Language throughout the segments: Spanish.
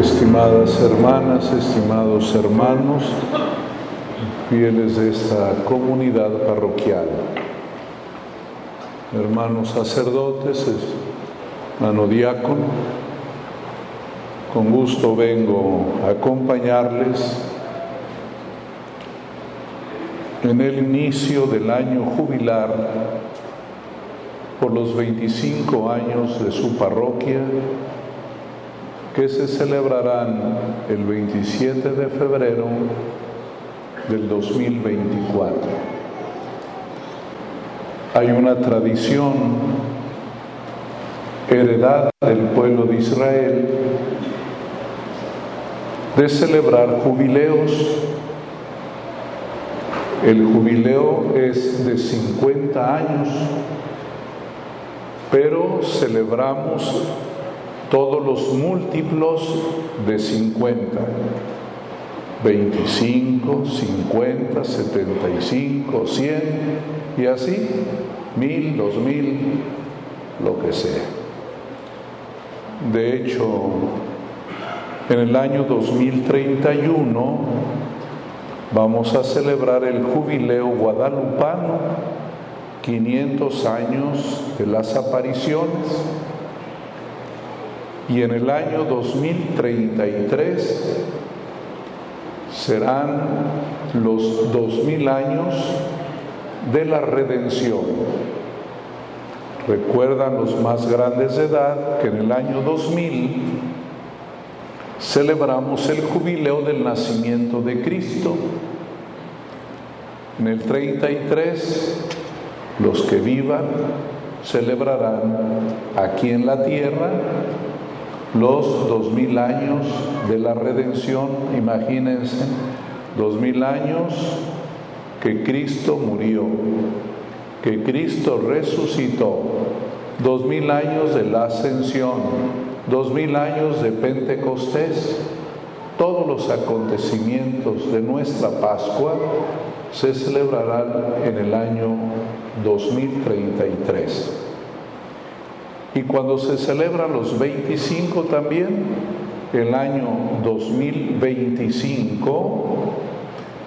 estimadas hermanas, estimados hermanos, fieles de esta comunidad parroquial, hermanos sacerdotes, hermano diácono, con gusto vengo a acompañarles en el inicio del año jubilar por los 25 años de su parroquia que se celebrarán el 27 de febrero del 2024. Hay una tradición heredada del pueblo de Israel de celebrar jubileos. El jubileo es de 50 años, pero celebramos todos los múltiplos de 50. 25, 50, 75, 100 y así, mil, dos mil, lo que sea. De hecho, en el año 2031 vamos a celebrar el jubileo guadalupano, 500 años de las apariciones y en el año 2033 serán los 2000 años de la redención. Recuerdan los más grandes de edad que en el año 2000 celebramos el jubileo del nacimiento de Cristo. En el 33 los que vivan celebrarán aquí en la tierra los dos mil años de la redención, imagínense, dos mil años que Cristo murió, que Cristo resucitó, dos mil años de la ascensión, dos mil años de Pentecostés, todos los acontecimientos de nuestra Pascua se celebrarán en el año 2033. Y cuando se celebran los 25 también, el año 2025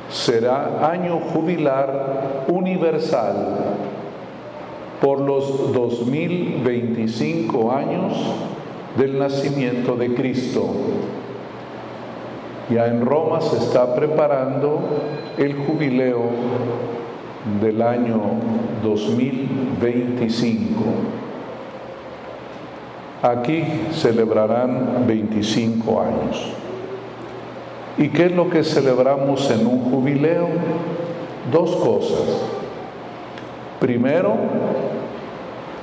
será año jubilar universal por los 2025 años del nacimiento de Cristo. Ya en Roma se está preparando el jubileo del año 2025. Aquí celebrarán 25 años. ¿Y qué es lo que celebramos en un jubileo? Dos cosas. Primero,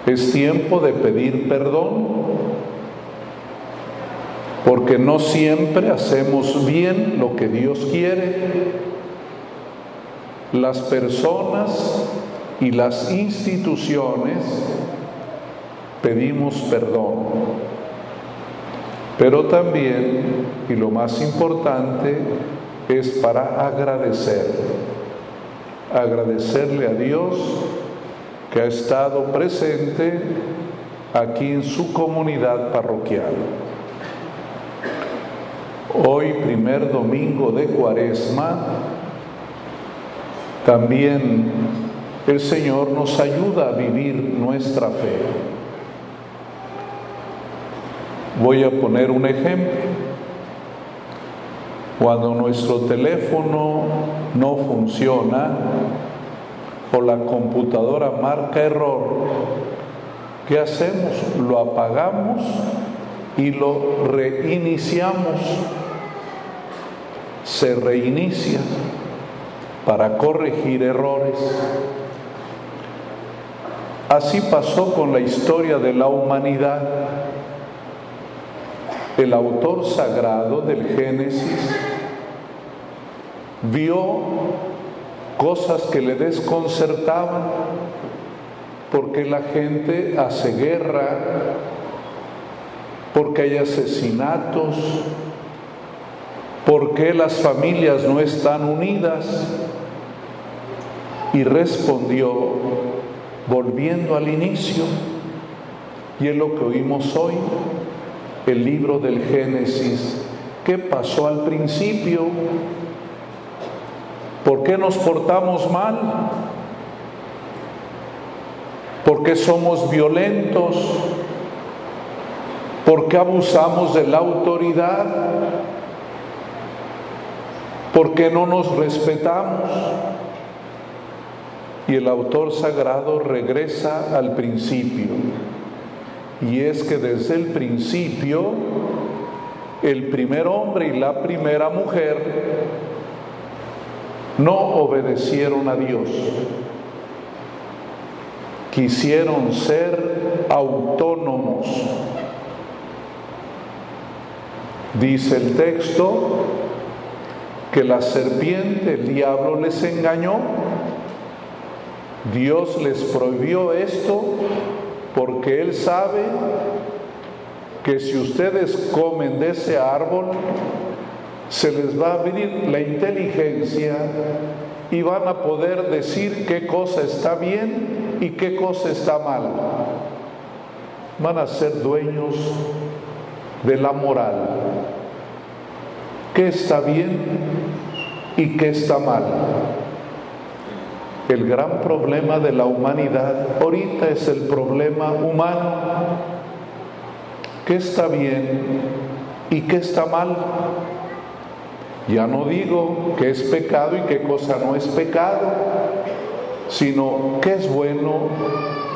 es tiempo de pedir perdón, porque no siempre hacemos bien lo que Dios quiere. Las personas y las instituciones pedimos perdón. Pero también, y lo más importante, es para agradecer. Agradecerle a Dios que ha estado presente aquí en su comunidad parroquial. Hoy, primer domingo de Cuaresma, también el Señor nos ayuda a vivir nuestra fe. Voy a poner un ejemplo. Cuando nuestro teléfono no funciona o la computadora marca error, ¿qué hacemos? Lo apagamos y lo reiniciamos. Se reinicia para corregir errores. Así pasó con la historia de la humanidad el autor sagrado del Génesis vio cosas que le desconcertaban porque la gente hace guerra, porque hay asesinatos, porque las familias no están unidas. Y respondió, volviendo al inicio, y es lo que oímos hoy, el libro del Génesis ¿qué pasó al principio? ¿Por qué nos portamos mal? ¿Por qué somos violentos? ¿Por qué abusamos de la autoridad? ¿Por qué no nos respetamos? Y el autor sagrado regresa al principio. Y es que desde el principio, el primer hombre y la primera mujer no obedecieron a Dios. Quisieron ser autónomos. Dice el texto que la serpiente, el diablo les engañó Dios les prohibió esto porque Él sabe que si ustedes comen de ese árbol, se les va a abrir la inteligencia y van a poder decir qué cosa está bien y qué cosa está mal. Van a ser dueños de la moral. ¿Qué está bien y qué está mal? El gran problema de la humanidad ahorita es el problema humano. ¿Qué está bien y qué está mal? Ya no digo qué es pecado y qué cosa no es pecado, sino qué es bueno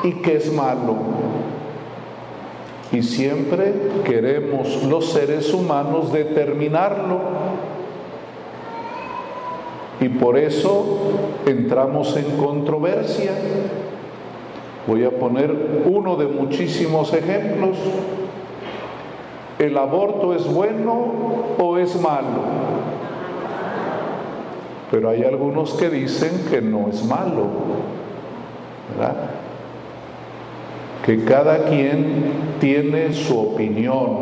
y qué es malo. Y siempre queremos los seres humanos determinarlo y por eso entramos en controversia. Voy a poner uno de muchísimos ejemplos. ¿El aborto es bueno o es malo? Pero hay algunos que dicen que no es malo, ¿verdad? Que cada quien tiene su opinión,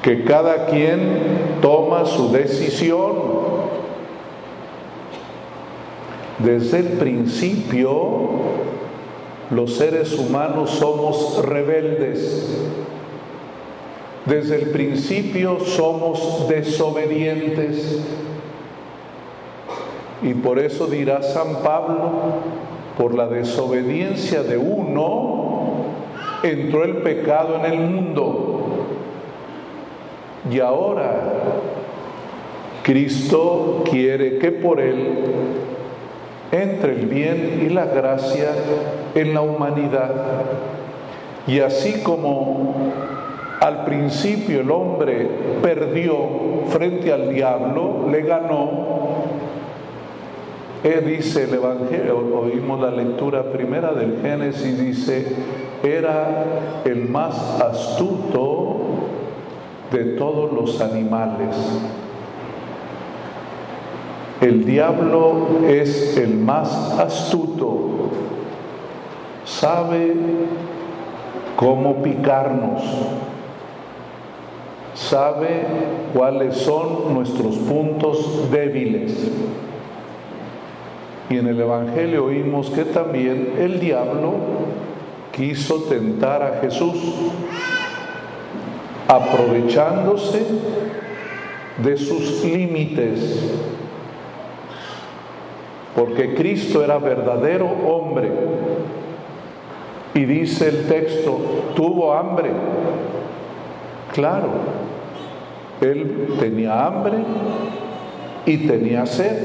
que cada quien toma su decisión desde el principio, los seres humanos somos rebeldes. Desde el principio somos desobedientes. Y por eso dirá San Pablo, por la desobediencia de uno, entró el pecado en el mundo. Y ahora Cristo quiere que por él entre el bien y la gracia en la humanidad. Y así como al principio el hombre perdió frente al diablo, le ganó, eh, dice el Evangelio, oímos la lectura primera del Génesis, dice, era el más astuto de todos los animales. El diablo es el más astuto, sabe cómo picarnos, sabe cuáles son nuestros puntos débiles. Y en el Evangelio oímos que también el diablo quiso tentar a Jesús, aprovechándose de sus límites porque Cristo era verdadero hombre. Y dice el texto, tuvo hambre. Claro, él tenía hambre y tenía sed.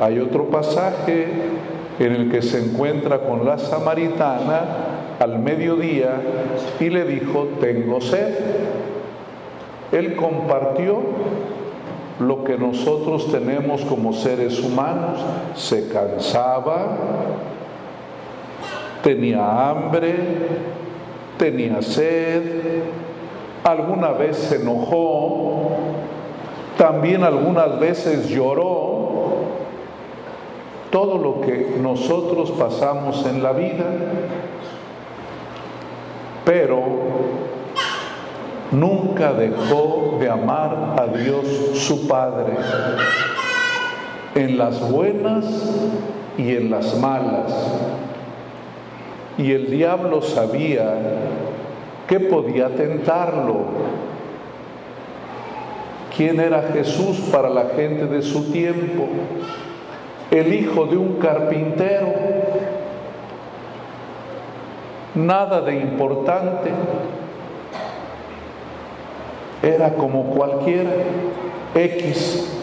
Hay otro pasaje en el que se encuentra con la samaritana al mediodía y le dijo, tengo sed. Él compartió lo que nosotros tenemos como seres humanos, se cansaba, tenía hambre, tenía sed, alguna vez se enojó, también algunas veces lloró, todo lo que nosotros pasamos en la vida, pero nunca dejó de amar a Dios su Padre, en las buenas y en las malas. Y el diablo sabía que podía tentarlo, ¿Quién era Jesús para la gente de su tiempo? El hijo de un carpintero. Nada de importante. Era como cualquiera, X.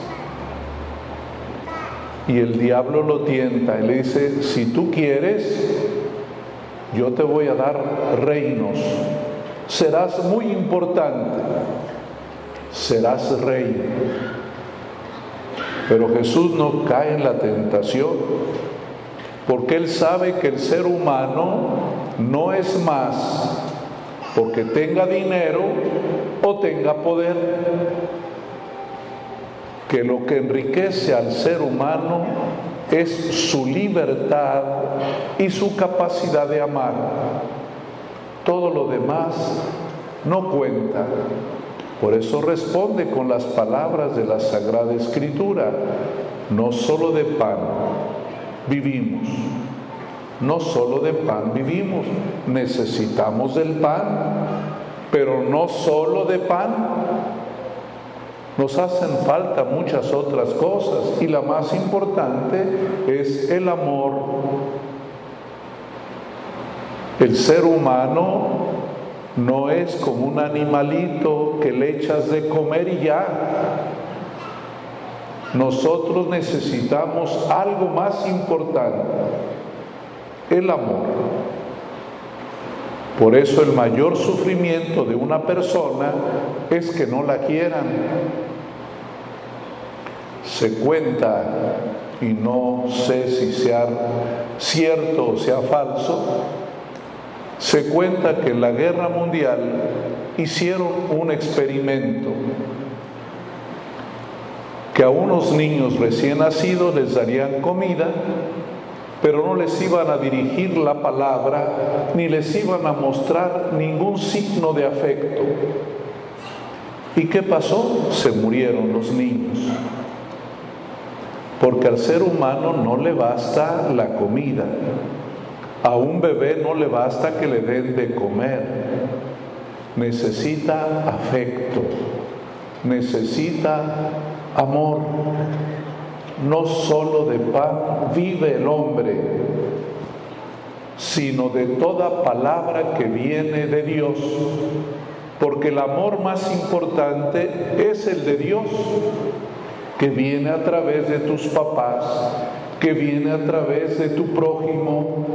Y el diablo lo tienta y le dice, si tú quieres, yo te voy a dar reinos, serás muy importante, serás rey. Pero Jesús no cae en la tentación, porque Él sabe que el ser humano no es más porque tenga dinero o tenga poder que lo que enriquece al ser humano es su libertad y su capacidad de amar. Todo lo demás no cuenta. Por eso responde con las palabras de la Sagrada Escritura. No solo de pan vivimos, no solo de pan vivimos, necesitamos del pan, pero no solo de pan, nos hacen falta muchas otras cosas y la más importante es el amor. El ser humano no es como un animalito que le echas de comer y ya. Nosotros necesitamos algo más importante, el amor. Por eso el mayor sufrimiento de una persona es que no la quieran. Se cuenta, y no sé si sea cierto o sea falso, se cuenta que en la guerra mundial hicieron un experimento que a unos niños recién nacidos les darían comida pero no les iban a dirigir la palabra ni les iban a mostrar ningún signo de afecto. ¿Y qué pasó? Se murieron los niños. Porque al ser humano no le basta la comida. A un bebé no le basta que le den de comer. Necesita afecto. Necesita amor no solo de pan vive el hombre, sino de toda palabra que viene de Dios, porque el amor más importante es el de Dios, que viene a través de tus papás, que viene a través de tu prójimo.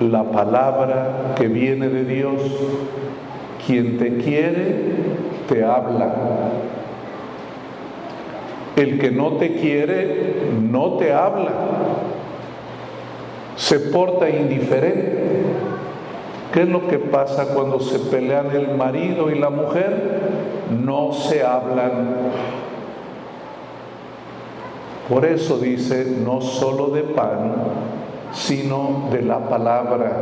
La palabra que viene de Dios, quien te quiere, te habla el que no te quiere no te habla, se porta indiferente. ¿Qué es lo que pasa cuando se pelean el marido y la mujer? No se hablan. Por eso dice, no solo de pan, sino de la palabra.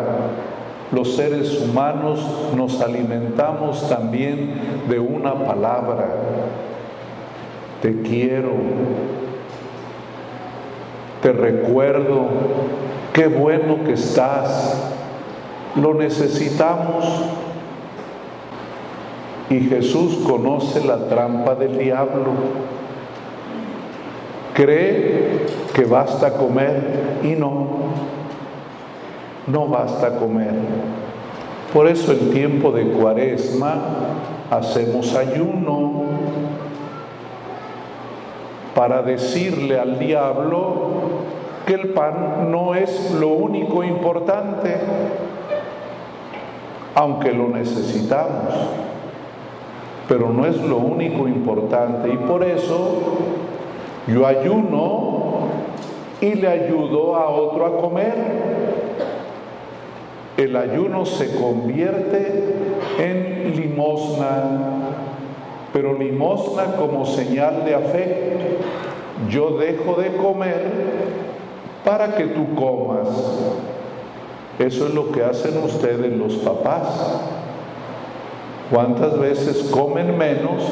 Los seres humanos nos alimentamos también de una palabra te quiero, te recuerdo, qué bueno que estás, lo necesitamos. Y Jesús conoce la trampa del diablo. Cree que basta comer y no, no basta comer. Por eso en tiempo de cuaresma hacemos ayuno, para decirle al diablo que el pan no es lo único importante, aunque lo necesitamos, pero no es lo único importante. Y por eso yo ayuno y le ayudo a otro a comer. El ayuno se convierte en limosna pero limosna como señal de afecto. Yo dejo de comer para que tú comas. Eso es lo que hacen ustedes los papás. ¿Cuántas veces comen menos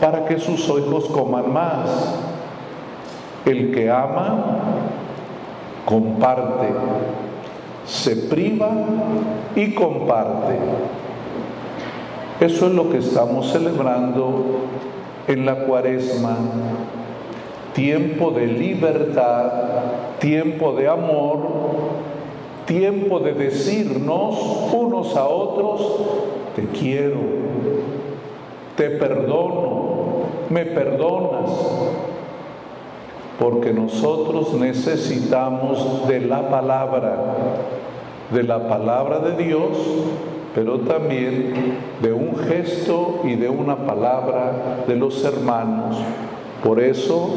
para que sus hijos coman más? El que ama, comparte, se priva y comparte. Eso es lo que estamos celebrando en la cuaresma. Tiempo de libertad, tiempo de amor, tiempo de decirnos unos a otros, te quiero, te perdono, me perdonas, porque nosotros necesitamos de la palabra, de la palabra de Dios, pero también de un gesto y de una palabra de los hermanos. Por eso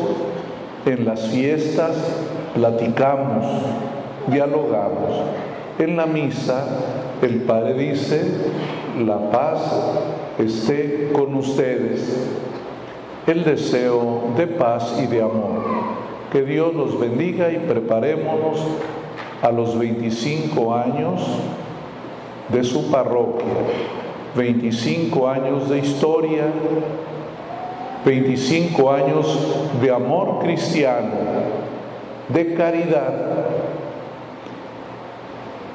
en las fiestas platicamos, dialogamos. En la misa el Padre dice, la paz esté con ustedes. El deseo de paz y de amor. Que Dios los bendiga y preparémonos a los 25 años de su parroquia, 25 años de historia, 25 años de amor cristiano, de caridad.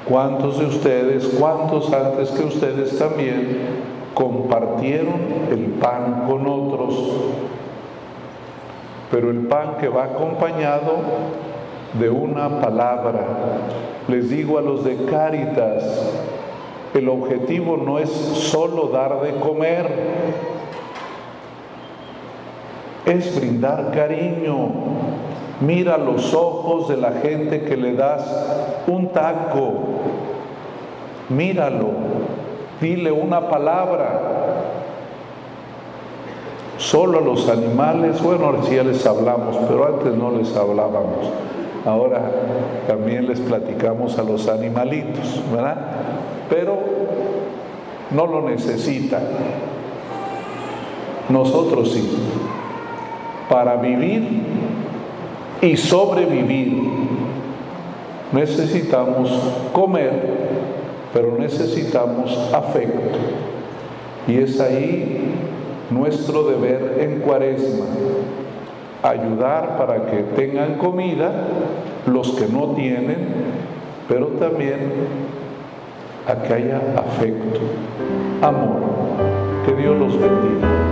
¿Cuántos de ustedes, cuántos antes que ustedes también compartieron el pan con otros? Pero el pan que va acompañado de una palabra. Les digo a los de Cáritas, el objetivo no es solo dar de comer, es brindar cariño. Mira los ojos de la gente que le das un taco. Míralo. Dile una palabra. Solo a los animales, bueno, ahora sí les hablamos, pero antes no les hablábamos. Ahora también les platicamos a los animalitos, ¿verdad? Pero no lo necesitan. Nosotros sí. Para vivir y sobrevivir necesitamos comer, pero necesitamos afecto. Y es ahí nuestro deber en cuaresma, ayudar para que tengan comida los que no tienen, pero también a que haya afecto, amor. Que Dios los bendiga.